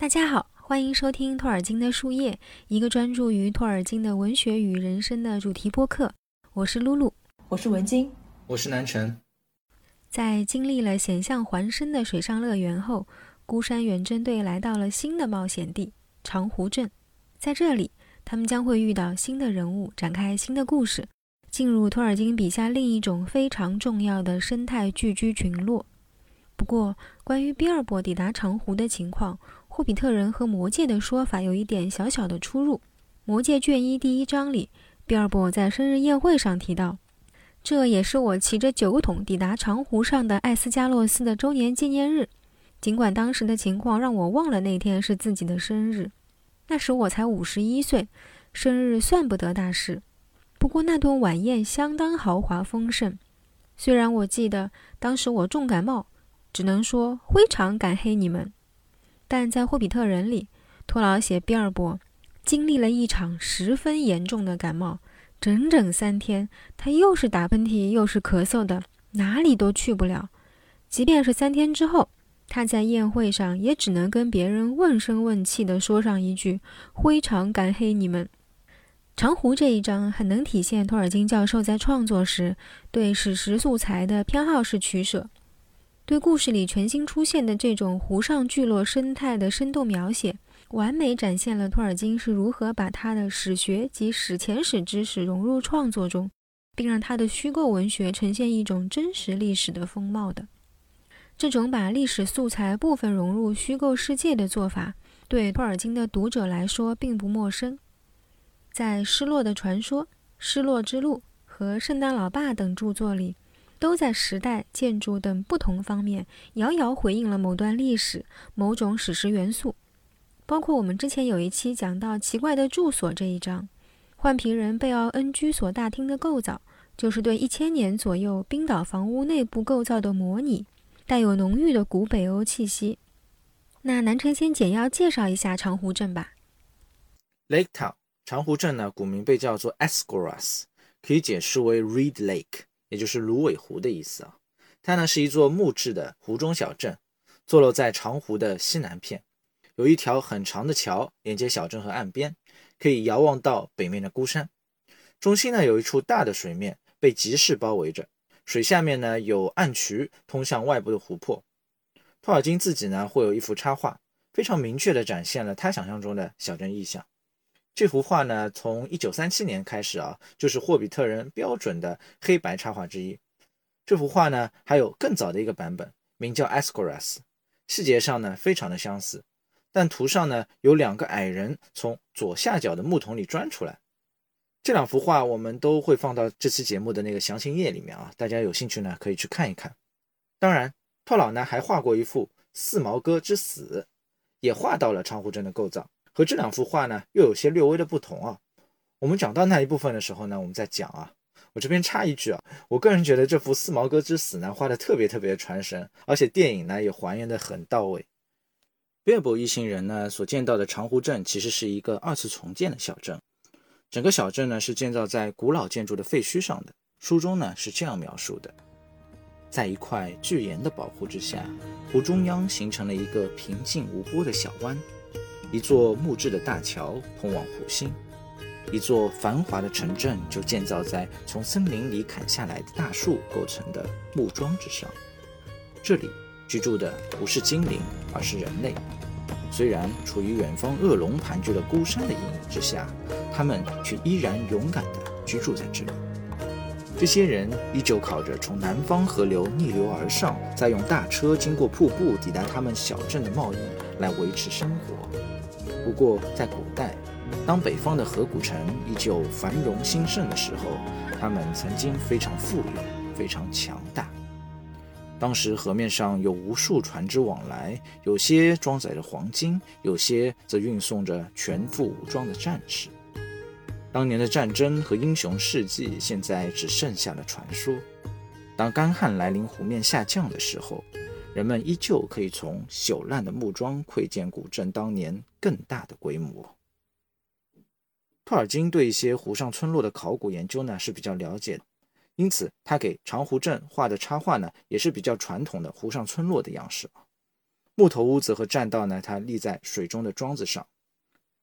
大家好，欢迎收听托尔金的树叶，一个专注于托尔金的文学与人生的主题播客。我是露露，我是文晶，我是南辰。在经历了险象环生的水上乐园后，孤山远征队来到了新的冒险地长湖镇。在这里，他们将会遇到新的人物，展开新的故事，进入托尔金笔下另一种非常重要的生态聚居群落。不过，关于比尔博抵达长湖的情况，霍比特人和魔戒的说法有一点小小的出入。魔戒卷一第一章里，比尔博在生日宴会上提到：“这也是我骑着酒桶抵达长湖上的艾斯加洛斯的周年纪念日。尽管当时的情况让我忘了那天是自己的生日，那时我才五十一岁，生日算不得大事。不过那顿晚宴相当豪华丰盛。虽然我记得当时我重感冒，只能说非常感黑你们。”但在《霍比特人》里，托老写比尔博经历了一场十分严重的感冒，整整三天，他又是打喷嚏又是咳嗽的，哪里都去不了。即便是三天之后，他在宴会上也只能跟别人问声问气地说上一句：“非常感黑你们。”长湖这一章很能体现托尔金教授在创作时对史实素材的偏好式取舍。对故事里全新出现的这种湖上聚落生态的生动描写，完美展现了托尔金是如何把他的史学及史前史知识融入创作中，并让他的虚构文学呈现一种真实历史的风貌的。这种把历史素材部分融入虚构世界的做法，对托尔金的读者来说并不陌生。在《失落的传说》《失落之路》和《圣诞老爸》等著作里。都在时代、建筑等不同方面遥遥回应了某段历史、某种史实元素。包括我们之前有一期讲到奇怪的住所这一章，换皮人贝奥恩居所大厅的构造，就是对一千年左右冰岛房屋内部构造的模拟，带有浓郁的古北欧气息。那南城先简要介绍一下长湖镇吧。Lake Town 长湖镇呢，古名被叫做 Escoras，可以解释为 Reed Lake。也就是芦苇湖的意思啊，它呢是一座木质的湖中小镇，坐落在长湖的西南片，有一条很长的桥连接小镇和岸边，可以遥望到北面的孤山。中心呢有一处大的水面被集市包围着，水下面呢有暗渠通向外部的湖泊。托尔金自己呢会有一幅插画，非常明确地展现了他想象中的小镇意象。这幅画呢，从一九三七年开始啊，就是霍比特人标准的黑白插画之一。这幅画呢，还有更早的一个版本，名叫 Escoras，细节上呢非常的相似，但图上呢有两个矮人从左下角的木桶里钻出来。这两幅画我们都会放到这期节目的那个详情页里面啊，大家有兴趣呢可以去看一看。当然，托老呢还画过一幅四毛哥之死，也画到了长湖镇的构造。和这两幅画呢，又有些略微的不同啊。我们讲到那一部分的时候呢，我们再讲啊。我这边插一句啊，我个人觉得这幅四毛哥之死呢，画的特别特别的传神，而且电影呢也还原的很到位。比尔博一行人呢所见到的长湖镇，其实是一个二次重建的小镇。整个小镇呢是建造在古老建筑的废墟上的。书中呢是这样描述的：在一块巨岩的保护之下，湖中央形成了一个平静无波的小湾。一座木质的大桥通往湖心，一座繁华的城镇就建造在从森林里砍下来的大树构成的木桩之上。这里居住的不是精灵，而是人类。虽然处于远方恶龙盘踞的孤山的阴影之下，他们却依然勇敢地居住在这里。这些人依旧靠着从南方河流逆流而上，再用大车经过瀑布抵达他们小镇的贸易来维持生活。不过，在古代，当北方的河谷城依旧繁荣兴盛的时候，他们曾经非常富有，非常强大。当时河面上有无数船只往来，有些装载着黄金，有些则运送着全副武装的战士。当年的战争和英雄事迹，现在只剩下了传说。当干旱来临，湖面下降的时候。人们依旧可以从朽烂的木桩窥见古镇当年更大的规模。托尔金对一些湖上村落的考古研究呢是比较了解的，因此他给长湖镇画的插画呢也是比较传统的湖上村落的样式。木头屋子和栈道呢，它立在水中的桩子上。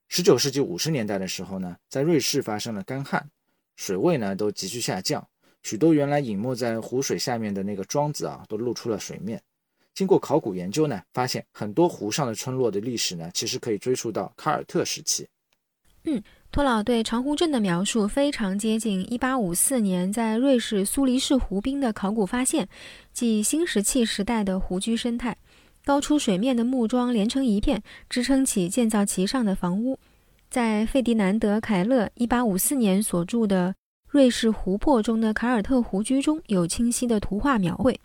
十九世纪五十年代的时候呢，在瑞士发生了干旱，水位呢都急剧下降，许多原来隐没在湖水下面的那个桩子啊，都露出了水面。经过考古研究呢，发现很多湖上的村落的历史呢，其实可以追溯到卡尔特时期。嗯，托老对长湖镇的描述非常接近1854年在瑞士苏黎世湖滨的考古发现，即新石器时代的湖居生态。高出水面的木桩连成一片，支撑起建造其上的房屋。在费迪南德·凯勒1854年所著的《瑞士湖泊中的凯尔特湖居》中有清晰的图画描绘，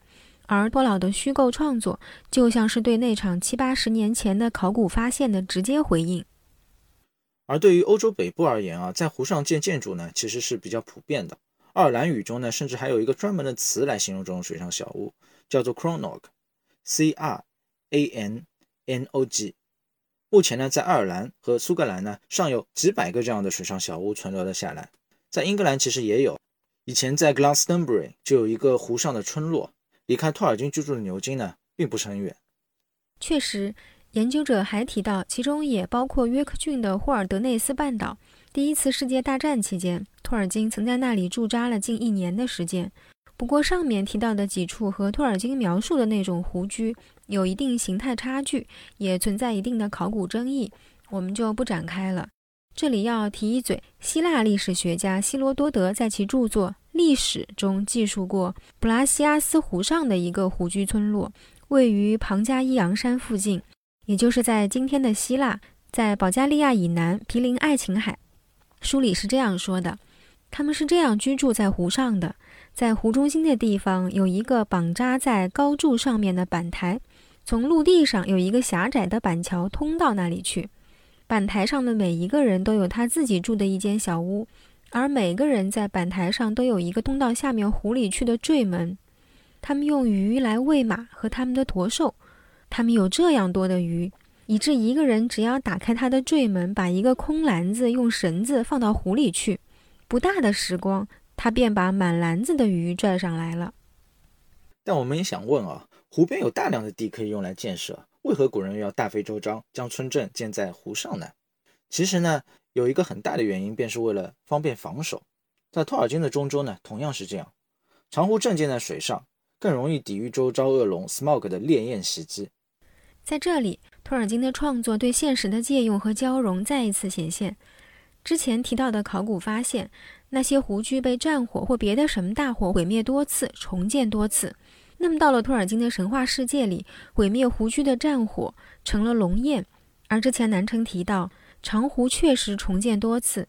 而托老的虚构创作就像是对那场七八十年前的考古发现的直接回应。而对于欧洲北部而言啊，在湖上建建筑呢，其实是比较普遍的。爱尔兰语中呢，甚至还有一个专门的词来形容这种水上小屋，叫做 cronog，c-r。A N N O G，目前呢，在爱尔兰和苏格兰呢，尚有几百个这样的水上小屋存留了下来。在英格兰其实也有，以前在 Glastonbury 就有一个湖上的村落，离开托尔金居住的牛津呢，并不是很远。确实，研究者还提到，其中也包括约克郡的霍尔德内斯半岛。第一次世界大战期间，托尔金曾在那里驻扎了近一年的时间。不过，上面提到的几处和托尔金描述的那种湖居。有一定形态差距，也存在一定的考古争议，我们就不展开了。这里要提一嘴，希腊历史学家希罗多德在其著作《历史》中记述过布拉西阿斯湖上的一个湖居村落，位于庞加伊昂山附近，也就是在今天的希腊，在保加利亚以南，毗邻爱琴海。书里是这样说的：他们是这样居住在湖上的，在湖中心的地方有一个绑扎在高柱上面的板台。从陆地上有一个狭窄的板桥通到那里去，板台上的每一个人都有他自己住的一间小屋，而每个人在板台上都有一个通到下面湖里去的坠门。他们用鱼来喂马和他们的驼兽，他们有这样多的鱼，以致一个人只要打开他的坠门，把一个空篮子用绳子放到湖里去，不大的时光，他便把满篮子的鱼拽上来了。但我们也想问啊。湖边有大量的地可以用来建设，为何古人要大费周章将村镇建在湖上呢？其实呢，有一个很大的原因，便是为了方便防守。在托尔金的中州呢，同样是这样。长湖镇建在水上，更容易抵御周遭恶龙 smog 的烈焰袭击。在这里，托尔金的创作对现实的借用和交融再一次显现。之前提到的考古发现，那些湖居被战火或别的什么大火毁灭多次，重建多次。那么，到了托尔金的神话世界里，毁灭湖居的战火成了龙焰。而之前南城提到，长湖确实重建多次，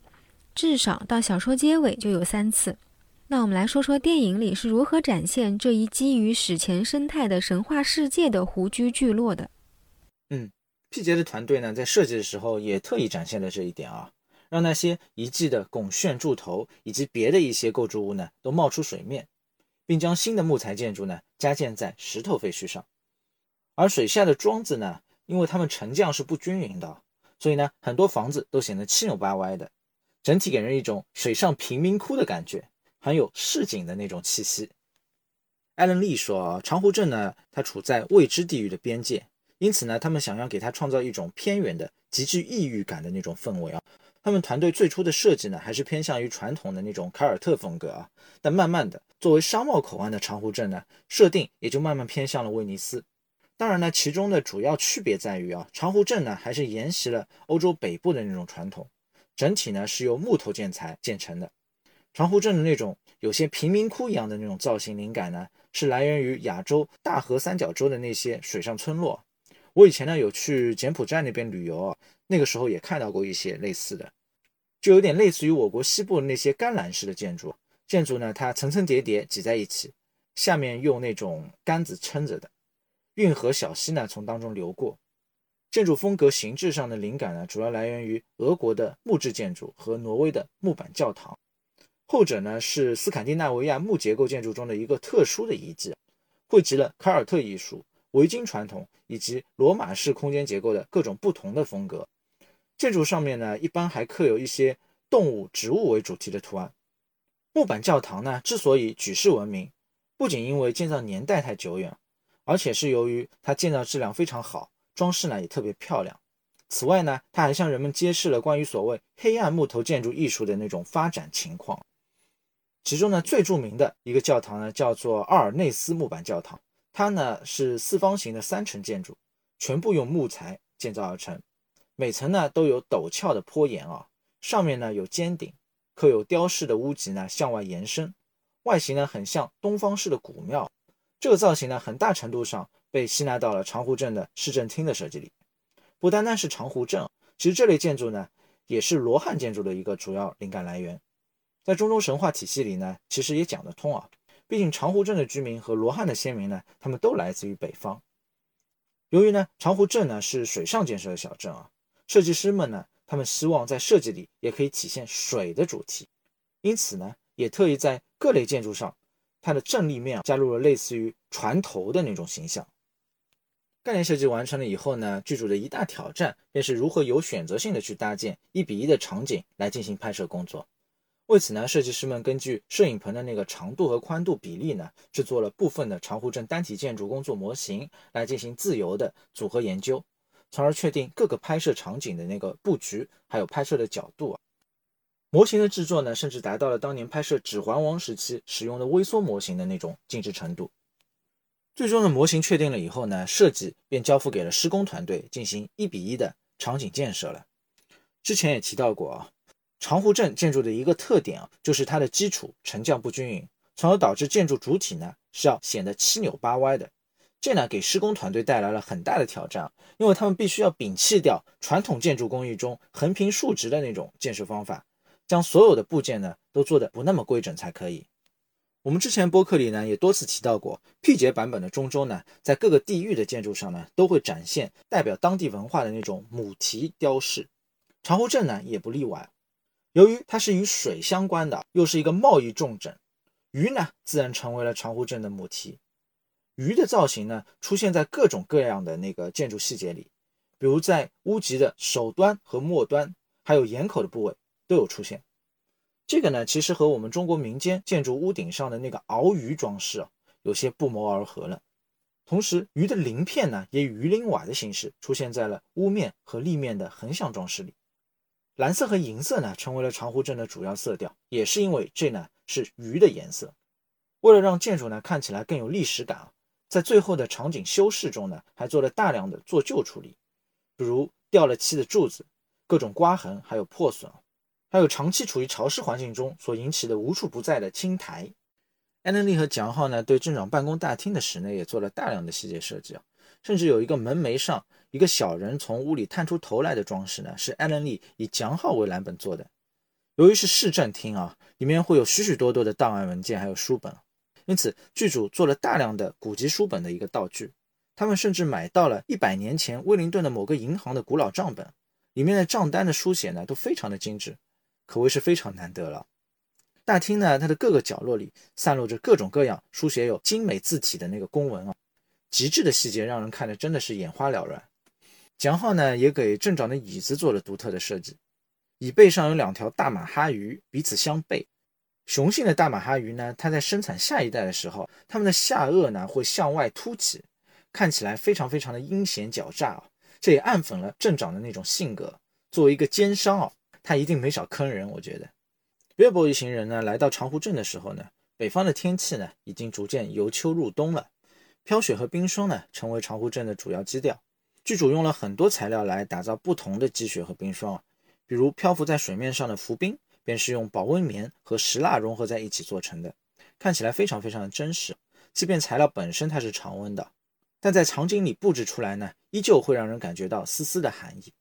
至少到小说结尾就有三次。那我们来说说电影里是如何展现这一基于史前生态的神话世界的湖居聚落的。嗯，毕节的团队呢，在设计的时候也特意展现了这一点啊，让那些遗迹的拱券柱头以及别的一些构筑物呢，都冒出水面。并将新的木材建筑呢加建在石头废墟上，而水下的桩子呢，因为它们沉降是不均匀的，所以呢很多房子都显得七扭八歪的，整体给人一种水上贫民窟的感觉，很有市井的那种气息。艾伦利说啊，长湖镇呢它处在未知地域的边界，因此呢他们想要给它创造一种偏远的、极具异域感的那种氛围啊。他们团队最初的设计呢，还是偏向于传统的那种凯尔特风格啊，但慢慢的，作为商贸口岸的长湖镇呢，设定也就慢慢偏向了威尼斯。当然呢，其中的主要区别在于啊，长湖镇呢还是沿袭了欧洲北部的那种传统，整体呢是由木头建材建成的。长湖镇的那种有些贫民窟一样的那种造型灵感呢，是来源于亚洲大河三角洲的那些水上村落。我以前呢有去柬埔寨那边旅游啊。那个时候也看到过一些类似的，就有点类似于我国西部的那些干栏式的建筑。建筑呢，它层层叠叠挤在一起，下面用那种杆子撑着的。运河小溪呢从当中流过。建筑风格形制上的灵感呢，主要来源于俄国的木质建筑和挪威的木板教堂。后者呢是斯堪的纳维亚木结构建筑中的一个特殊的遗迹，汇集了凯尔特艺术。维京传统以及罗马式空间结构的各种不同的风格，建筑上面呢，一般还刻有一些动物、植物为主题的图案。木板教堂呢，之所以举世闻名，不仅因为建造年代太久远，而且是由于它建造质量非常好，装饰呢也特别漂亮。此外呢，它还向人们揭示了关于所谓黑暗木头建筑艺术的那种发展情况。其中呢，最著名的一个教堂呢，叫做阿尔内斯木板教堂，它呢是四方形的三层建筑，全部用木材建造而成，每层呢都有陡峭的坡檐啊，上面呢有尖顶，刻有雕饰的屋脊呢向外延伸。外形呢很像东方式的古庙，这个造型呢很大程度上被吸纳到了长湖镇的市政厅的设计里。不单单是长湖镇，其实这类建筑呢也是罗汉建筑的一个主要灵感来源。在中东神话体系里呢，其实也讲得通啊。毕竟长湖镇的居民和罗汉的先民呢，他们都来自于北方。由于呢长湖镇呢是水上建设的小镇啊，设计师们呢他们希望在设计里也可以体现水的主题，因此呢。也特意在各类建筑上，它的正立面加入了类似于船头的那种形象。概念设计完成了以后呢，剧组的一大挑战便是如何有选择性的去搭建一比一的场景来进行拍摄工作。为此呢，设计师们根据摄影棚的那个长度和宽度比例呢，制作了部分的长湖镇单体建筑工作模型来进行自由的组合研究，从而确定各个拍摄场景的那个布局还有拍摄的角度啊。模型的制作呢，甚至达到了当年拍摄《指环王》时期使用的微缩模型的那种精致程度。最终的模型确定了以后呢，设计便交付给了施工团队进行一比一的场景建设了。之前也提到过啊，长湖镇建筑的一个特点啊，就是它的基础沉降不均匀，从而导致建筑主体呢是要显得七扭八歪的。这呢给施工团队带来了很大的挑战，因为他们必须要摒弃掉传统建筑工艺中横平竖直的那种建设方法。将所有的部件呢都做的不那么规整才可以。我们之前播客里呢也多次提到过，P 节版本的中州呢，在各个地域的建筑上呢都会展现代表当地文化的那种母题雕饰。长湖镇呢也不例外。由于它是与水相关的，又是一个贸易重镇，鱼呢自然成为了长湖镇的母题。鱼的造型呢出现在各种各样的那个建筑细节里，比如在屋脊的首端和末端，还有檐口的部位。都有出现，这个呢，其实和我们中国民间建筑屋顶上的那个鳌鱼装饰啊，有些不谋而合了。同时，鱼的鳞片呢，也以鱼鳞瓦的形式出现在了屋面和立面的横向装饰里。蓝色和银色呢，成为了长湖镇的主要色调，也是因为这呢是鱼的颜色。为了让建筑呢看起来更有历史感啊，在最后的场景修饰中呢，还做了大量的做旧处理，比如掉了漆的柱子、各种刮痕还有破损。还有长期处于潮湿环境中所引起的无处不在的青苔。艾伦利和蒋浩呢，对镇长办公大厅的室内也做了大量的细节设计啊，甚至有一个门楣上一个小人从屋里探出头来的装饰呢，是艾伦利以蒋浩为蓝本做的。由于是市政厅啊，里面会有许许多多的档案文件还有书本，因此剧组做了大量的古籍书本的一个道具。他们甚至买到了一百年前威灵顿的某个银行的古老账本，里面的账单的书写呢，都非常的精致。可谓是非常难得了。大厅呢，它的各个角落里散落着各种各样书写有精美字体的那个公文啊，极致的细节让人看着真的是眼花缭乱。蒋浩呢，也给镇长的椅子做了独特的设计，椅背上有两条大马哈鱼彼此相背。雄性的大马哈鱼呢，它在生产下一代的时候，它们的下颚呢会向外凸起，看起来非常非常的阴险狡诈啊。这也暗讽了镇长的那种性格，作为一个奸商啊。他一定没少坑人，我觉得。约伯一行人呢，来到长湖镇的时候呢，北方的天气呢，已经逐渐由秋入冬了。飘雪和冰霜呢，成为长湖镇的主要基调。剧组用了很多材料来打造不同的积雪和冰霜，比如漂浮在水面上的浮冰，便是用保温棉和石蜡融合在一起做成的，看起来非常非常的真实。即便材料本身它是常温的，但在场景里布置出来呢，依旧会让人感觉到丝丝的寒意。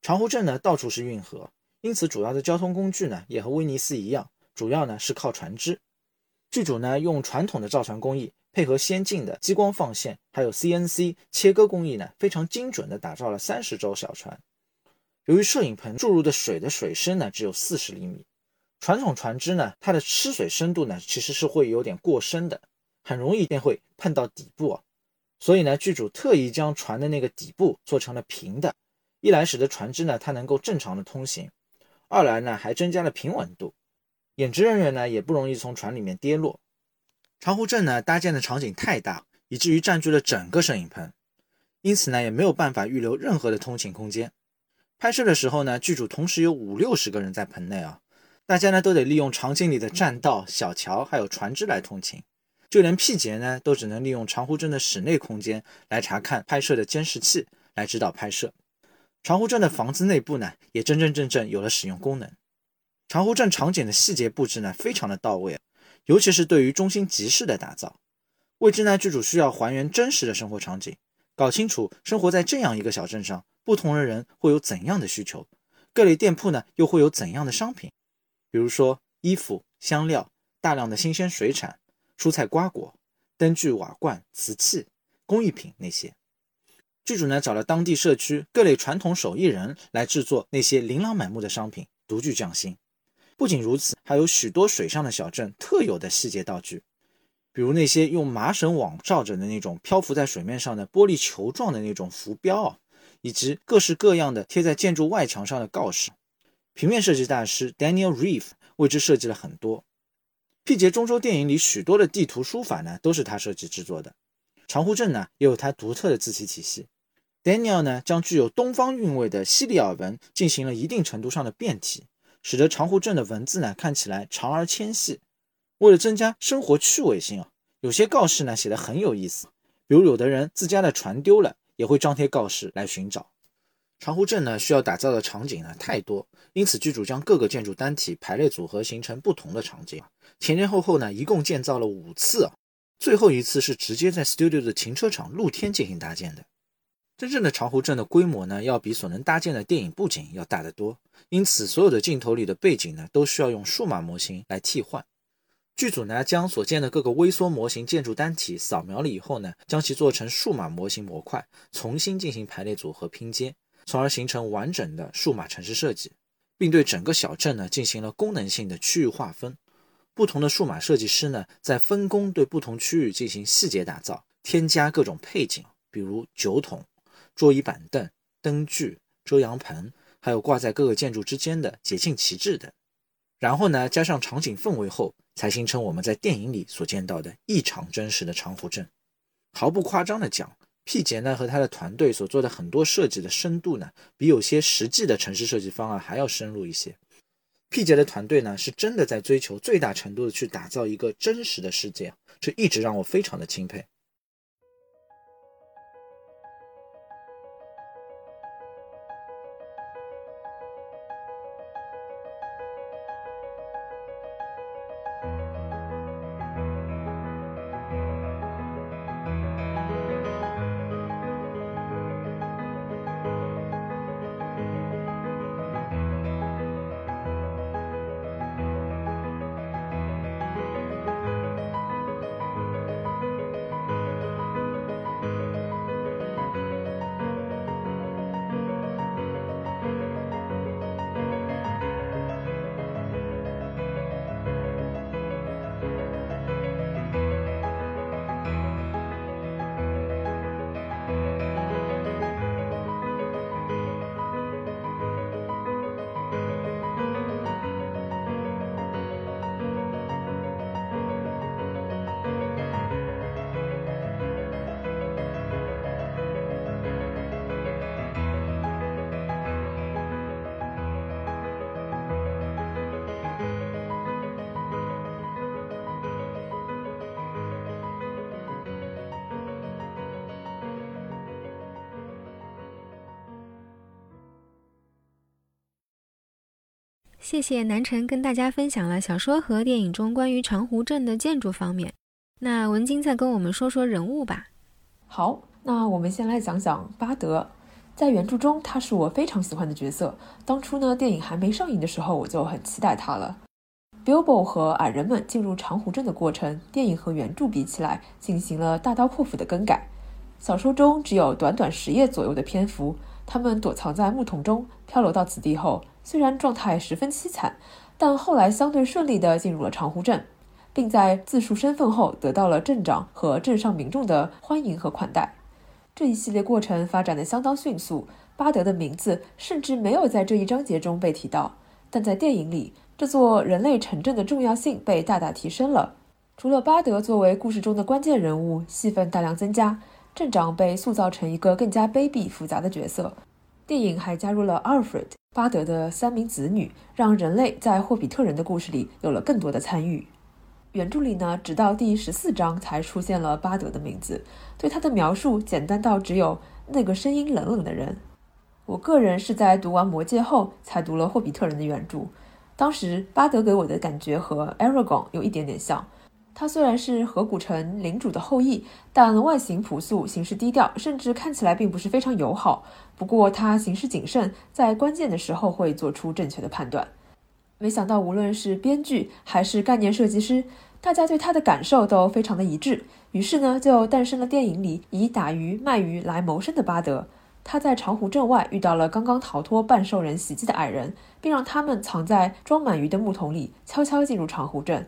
长湖镇呢，到处是运河。因此，主要的交通工具呢，也和威尼斯一样，主要呢是靠船只。剧组呢用传统的造船工艺，配合先进的激光放线，还有 CNC 切割工艺呢，非常精准的打造了三十艘小船。由于摄影棚注入的水的水深呢只有四十厘米，传统船只呢它的吃水深度呢其实是会有点过深的，很容易便会碰到底部啊。所以呢，剧组特意将船的那个底部做成了平的，一来使得船只呢它能够正常的通行。二来呢，还增加了平稳度，演职人员呢也不容易从船里面跌落。长湖镇呢搭建的场景太大，以至于占据了整个摄影棚，因此呢，也没有办法预留任何的通勤空间。拍摄的时候呢，剧组同时有五六十个人在棚内啊，大家呢都得利用场景里的栈道、小桥还有船只来通勤。就连 P 节呢，都只能利用长湖镇的室内空间来查看拍摄的监视器，来指导拍摄。长湖镇的房子内部呢，也真真正正有了使用功能。长湖镇场景的细节布置呢，非常的到位，尤其是对于中心集市的打造。为之呢，剧组需要还原真实的生活场景，搞清楚生活在这样一个小镇上。不同的人会有怎样的需求？各类店铺呢又会有怎样的商品？比如说衣服、香料、大量的新鲜水产、蔬菜瓜果、灯具瓦罐、瓷器、工艺品那些。剧组呢找了当地社区各类传统手艺人来制作那些琳琅满目的商品，独具匠心。不仅如此，还有许多水上的小镇特有的细节道具，比如那些用麻绳网罩着的那种漂浮在水面上的玻璃球状的那种浮标啊。以及各式各样的贴在建筑外墙上的告示，平面设计大师 Daniel Reeve 为之设计了很多。P 节中州电影里许多的地图书法呢，都是他设计制作的。长湖镇呢，也有他独特的字体体系。Daniel 呢，将具有东方韵味的西里尔文进行了一定程度上的变体，使得长湖镇的文字呢，看起来长而纤细。为了增加生活趣味性啊，有些告示呢，写的很有意思，比如有的人自家的船丢了。也会张贴告示来寻找。长湖镇呢，需要打造的场景呢太多，因此剧组将各个建筑单体排列组合，形成不同的场景。前前后后呢，一共建造了五次啊，最后一次是直接在 studio 的停车场露天进行搭建的。真正的长湖镇的规模呢，要比所能搭建的电影布景要大得多，因此所有的镜头里的背景呢，都需要用数码模型来替换。剧组呢，将所建的各个微缩模型建筑单体扫描了以后呢，将其做成数码模型模块，重新进行排列组合拼接，从而形成完整的数码城市设计，并对整个小镇呢进行了功能性的区域划分。不同的数码设计师呢，在分工对不同区域进行细节打造，添加各种配景，比如酒桶、桌椅板凳、灯具、遮阳棚，还有挂在各个建筑之间的节庆旗帜等。然后呢，加上场景氛围后。才形成我们在电影里所见到的异常真实的长湖镇。毫不夸张的讲，P 杰呢和他的团队所做的很多设计的深度呢，比有些实际的城市设计方案还要深入一些。P 杰的团队呢，是真的在追求最大程度的去打造一个真实的世界，这一直让我非常的钦佩。谢谢南辰跟大家分享了小说和电影中关于长湖镇的建筑方面。那文晶再跟我们说说人物吧。好，那我们先来讲讲巴德。在原著中，他是我非常喜欢的角色。当初呢，电影还没上映的时候，我就很期待他了。Bilbo 和矮人们进入长湖镇的过程，电影和原著比起来，进行了大刀阔斧的更改。小说中只有短短十页左右的篇幅，他们躲藏在木桶中，漂流到此地后。虽然状态十分凄惨，但后来相对顺利地进入了长湖镇，并在自述身份后得到了镇长和镇上民众的欢迎和款待。这一系列过程发展的相当迅速，巴德的名字甚至没有在这一章节中被提到，但在电影里，这座人类城镇的重要性被大大提升了。除了巴德作为故事中的关键人物，戏份大量增加，镇长被塑造成一个更加卑鄙复杂的角色。电影还加入了 Alfred 巴德的三名子女，让人类在霍比特人的故事里有了更多的参与。原著里呢，直到第十四章才出现了巴德的名字，对他的描述简单到只有那个声音冷冷的人。我个人是在读完《魔戒》后才读了霍比特人的原著，当时巴德给我的感觉和 Aragon 有一点点像。他虽然是河谷城领主的后裔，但外形朴素，行事低调，甚至看起来并不是非常友好。不过他行事谨慎，在关键的时候会做出正确的判断。没想到，无论是编剧还是概念设计师，大家对他的感受都非常的一致。于是呢，就诞生了电影里以打鱼卖鱼来谋生的巴德。他在长湖镇外遇到了刚刚逃脱半兽人袭击的矮人，并让他们藏在装满鱼的木桶里，悄悄进入长湖镇。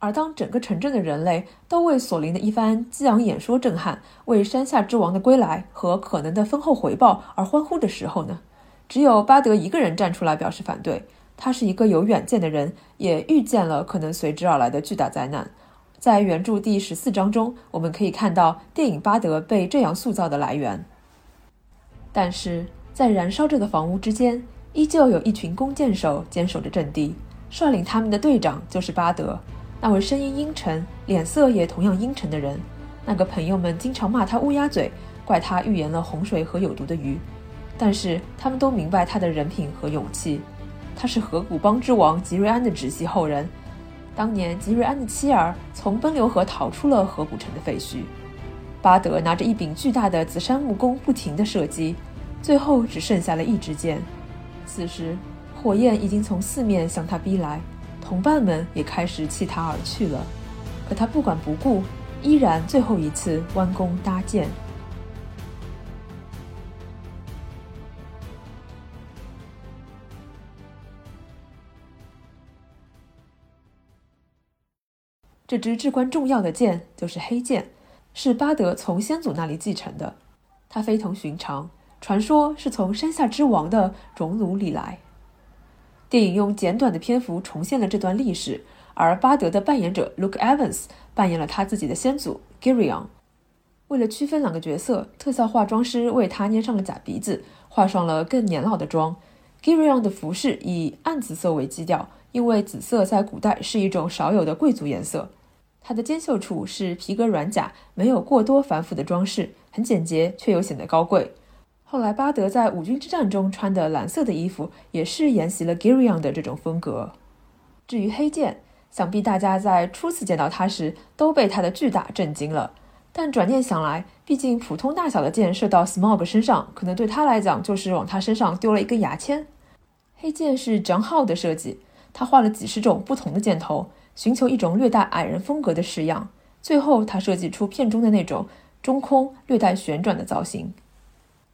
而当整个城镇的人类都为索林的一番激昂演说震撼，为山下之王的归来和可能的丰厚回报而欢呼的时候呢？只有巴德一个人站出来表示反对。他是一个有远见的人，也预见了可能随之而来的巨大灾难。在原著第十四章中，我们可以看到电影巴德被这样塑造的来源。但是在燃烧着的房屋之间，依旧有一群弓箭手坚守着阵地，率领他们的队长就是巴德。那位声音阴沉、脸色也同样阴沉的人，那个朋友们经常骂他乌鸦嘴，怪他预言了洪水和有毒的鱼，但是他们都明白他的人品和勇气。他是河谷邦之王吉瑞安的直系后人，当年吉瑞安的妻儿从奔流河逃出了河谷城的废墟。巴德拿着一柄巨大的紫杉木弓，不停地射击，最后只剩下了一支箭。此时，火焰已经从四面向他逼来。同伴们也开始弃他而去了，可他不管不顾，依然最后一次弯弓搭箭。这支至关重要的剑就是黑剑，是巴德从先祖那里继承的。它非同寻常，传说是从山下之王的熔炉里来。电影用简短的篇幅重现了这段历史，而巴德的扮演者 Luke Evans 扮演了他自己的先祖 Girion。为了区分两个角色，特效化妆师为他捏上了假鼻子，画上了更年老的妆。Girion 的服饰以暗紫色为基调，因为紫色在古代是一种少有的贵族颜色。他的肩袖处是皮革软甲，没有过多繁复的装饰，很简洁却又显得高贵。后来，巴德在五军之战中穿的蓝色的衣服也是沿袭了 Girion 的这种风格。至于黑剑，想必大家在初次见到它时都被它的巨大震惊了。但转念想来，毕竟普通大小的剑射到 Smog 身上，可能对他来讲就是往他身上丢了一根牙签。黑剑是 John h 的设计，他画了几十种不同的箭头，寻求一种略带矮人风格的式样。最后，他设计出片中的那种中空、略带旋转的造型。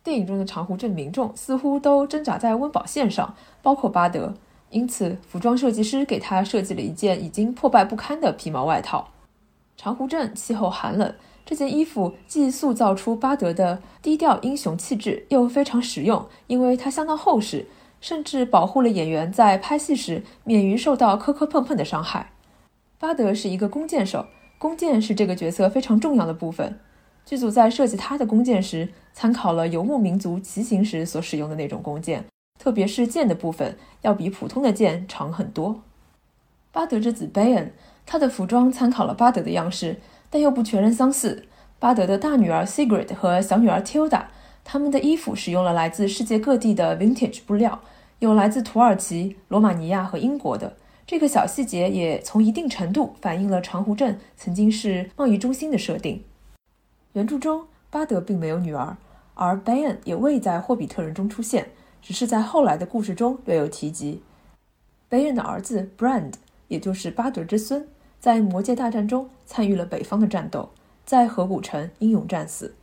电影中的长湖镇民众似乎都挣扎在温饱线上，包括巴德。因此，服装设计师给他设计了一件已经破败不堪的皮毛外套。长湖镇气候寒冷，这件衣服既塑造出巴德的低调英雄气质，又非常实用，因为它相当厚实，甚至保护了演员在拍戏时免于受到磕磕碰碰的伤害。巴德是一个弓箭手，弓箭是这个角色非常重要的部分。剧组在设计他的弓箭时，参考了游牧民族骑行时所使用的那种弓箭，特别是箭的部分要比普通的箭长很多。巴德之子贝恩，他的服装参考了巴德的样式，但又不全然相似。巴德的大女儿 Sigrid 和小女儿 Tilda，他们的衣服使用了来自世界各地的 vintage 布料，有来自土耳其、罗马尼亚和英国的。这个小细节也从一定程度反映了长湖镇曾经是贸易中心的设定。原著中，巴德并没有女儿，而贝恩也未在霍比特人中出现，只是在后来的故事中略有提及。贝恩的儿子 Brand，也就是巴德之孙，在魔界大战中参与了北方的战斗，在河谷城英勇战死。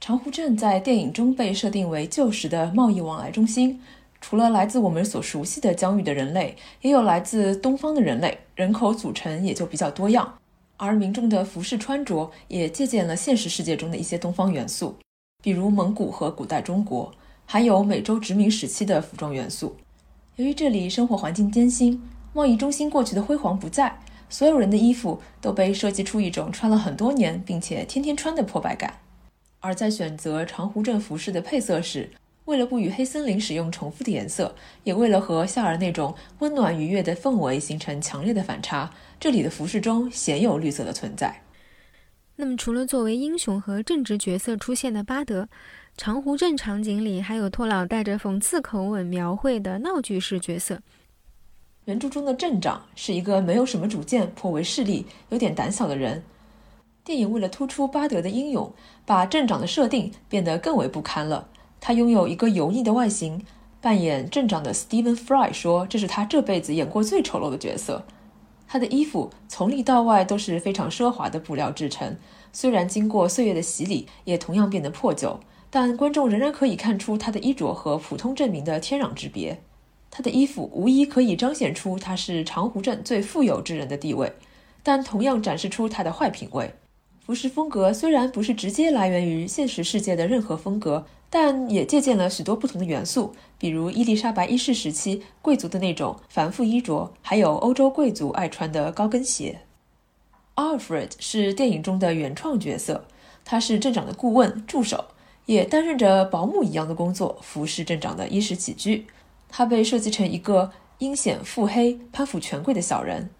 长湖镇在电影中被设定为旧时的贸易往来中心，除了来自我们所熟悉的疆域的人类，也有来自东方的人类，人口组成也就比较多样。而民众的服饰穿着也借鉴了现实世界中的一些东方元素，比如蒙古和古代中国，还有美洲殖民时期的服装元素。由于这里生活环境艰辛，贸易中心过去的辉煌不在，所有人的衣服都被设计出一种穿了很多年并且天天穿的破败感。而在选择长湖镇服饰的配色时，为了不与黑森林使用重复的颜色，也为了和夏尔那种温暖愉悦的氛围形成强烈的反差，这里的服饰中鲜有绿色的存在。那么，除了作为英雄和正直角色出现的巴德，长湖镇场景里还有托老带着讽刺口吻描绘的闹剧式角色。原著中的镇长是一个没有什么主见、颇为势利、有点胆小的人。电影为了突出巴德的英勇，把镇长的设定变得更为不堪了。他拥有一个油腻的外形，扮演镇长的 Stephen Fry 说：“这是他这辈子演过最丑陋的角色。”他的衣服从里到外都是非常奢华的布料制成，虽然经过岁月的洗礼，也同样变得破旧，但观众仍然可以看出他的衣着和普通镇民的天壤之别。他的衣服无疑可以彰显出他是长湖镇最富有之人的地位，但同样展示出他的坏品味。服饰风格虽然不是直接来源于现实世界的任何风格，但也借鉴了许多不同的元素，比如伊丽莎白一世时期贵族的那种繁复衣着，还有欧洲贵族爱穿的高跟鞋。Alfred 是电影中的原创角色，他是镇长的顾问助手，也担任着保姆一样的工作，服侍镇长的衣食起居。他被设计成一个阴险腹黑、攀附权贵的小人，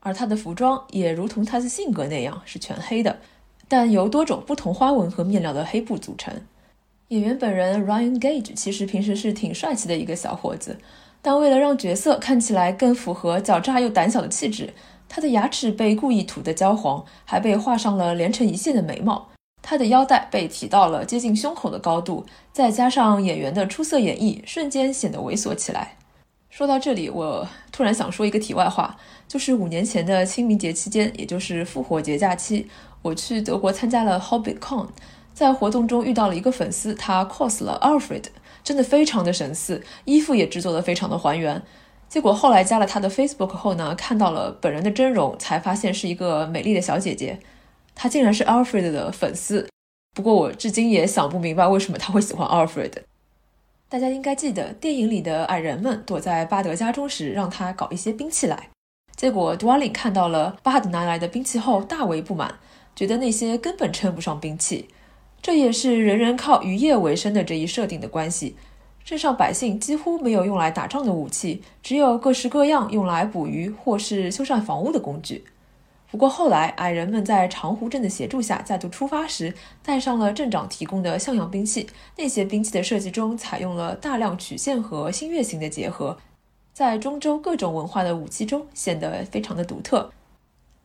而他的服装也如同他的性格那样是全黑的。但由多种不同花纹和面料的黑布组成。演员本人 Ryan Gage 其实平时是挺帅气的一个小伙子，但为了让角色看起来更符合狡诈又胆小的气质，他的牙齿被故意涂得焦黄，还被画上了连成一线的眉毛。他的腰带被提到了接近胸口的高度，再加上演员的出色演绎，瞬间显得猥琐起来。说到这里，我突然想说一个题外话，就是五年前的清明节期间，也就是复活节假期。我去德国参加了 HobbyCon，在活动中遇到了一个粉丝，他 cos 了 Alfred，真的非常的神似，衣服也制作的非常的还原。结果后来加了他的 Facebook 后呢，看到了本人的真容，才发现是一个美丽的小姐姐，她竟然是 Alfred 的粉丝。不过我至今也想不明白为什么他会喜欢 Alfred。大家应该记得，电影里的矮人们躲在巴德家中时，让他搞一些兵器来。结果 Dwalin 看到了巴德拿来的兵器后，大为不满。觉得那些根本称不上兵器，这也是人人靠渔业为生的这一设定的关系。镇上百姓几乎没有用来打仗的武器，只有各式各样用来捕鱼或是修缮房屋的工具。不过后来，矮人们在长湖镇的协助下再度出发时，带上了镇长提供的像样兵器。那些兵器的设计中采用了大量曲线和新月形的结合，在中州各种文化的武器中显得非常的独特。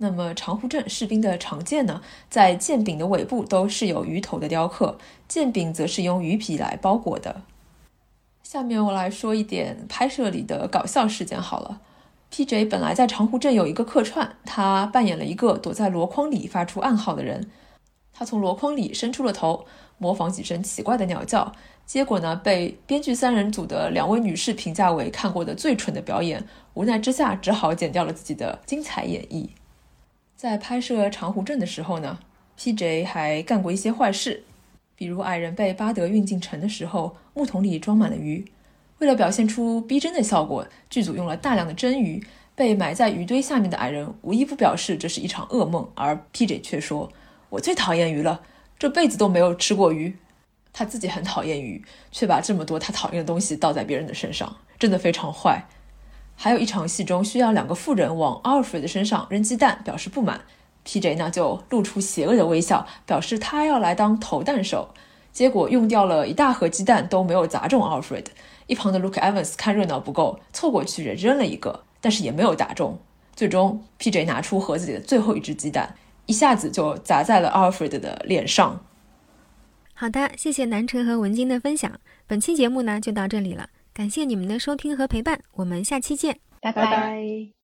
那么长湖镇士兵的长剑呢，在剑柄的尾部都是有鱼头的雕刻，剑柄则是用鱼皮来包裹的。下面我来说一点拍摄里的搞笑事件好了。P.J. 本来在长湖镇有一个客串，他扮演了一个躲在箩筐里发出暗号的人。他从箩筐里伸出了头，模仿几声奇怪的鸟叫，结果呢，被编剧三人组的两位女士评价为看过的最蠢的表演。无奈之下，只好剪掉了自己的精彩演绎。在拍摄长湖镇的时候呢，P.J. 还干过一些坏事，比如矮人被巴德运进城的时候，木桶里装满了鱼。为了表现出逼真的效果，剧组用了大量的真鱼。被埋在鱼堆下面的矮人无一不表示这是一场噩梦，而 P.J. 却说：“我最讨厌鱼了，这辈子都没有吃过鱼。”他自己很讨厌鱼，却把这么多他讨厌的东西倒在别人的身上，真的非常坏。还有一场戏中需要两个妇人往 Alfred 身上扔鸡蛋，表示不满。P.J. 呢就露出邪恶的微笑，表示他要来当投弹手。结果用掉了一大盒鸡蛋都没有砸中 Alfred。一旁的 Luke Evans 看热闹不够，凑过去也扔了一个，但是也没有打中。最终 P.J. 拿出盒子里的最后一只鸡蛋，一下子就砸在了 Alfred 的脸上。好的，谢谢南辰和文晶的分享。本期节目呢就到这里了。感谢你们的收听和陪伴，我们下期见，拜拜。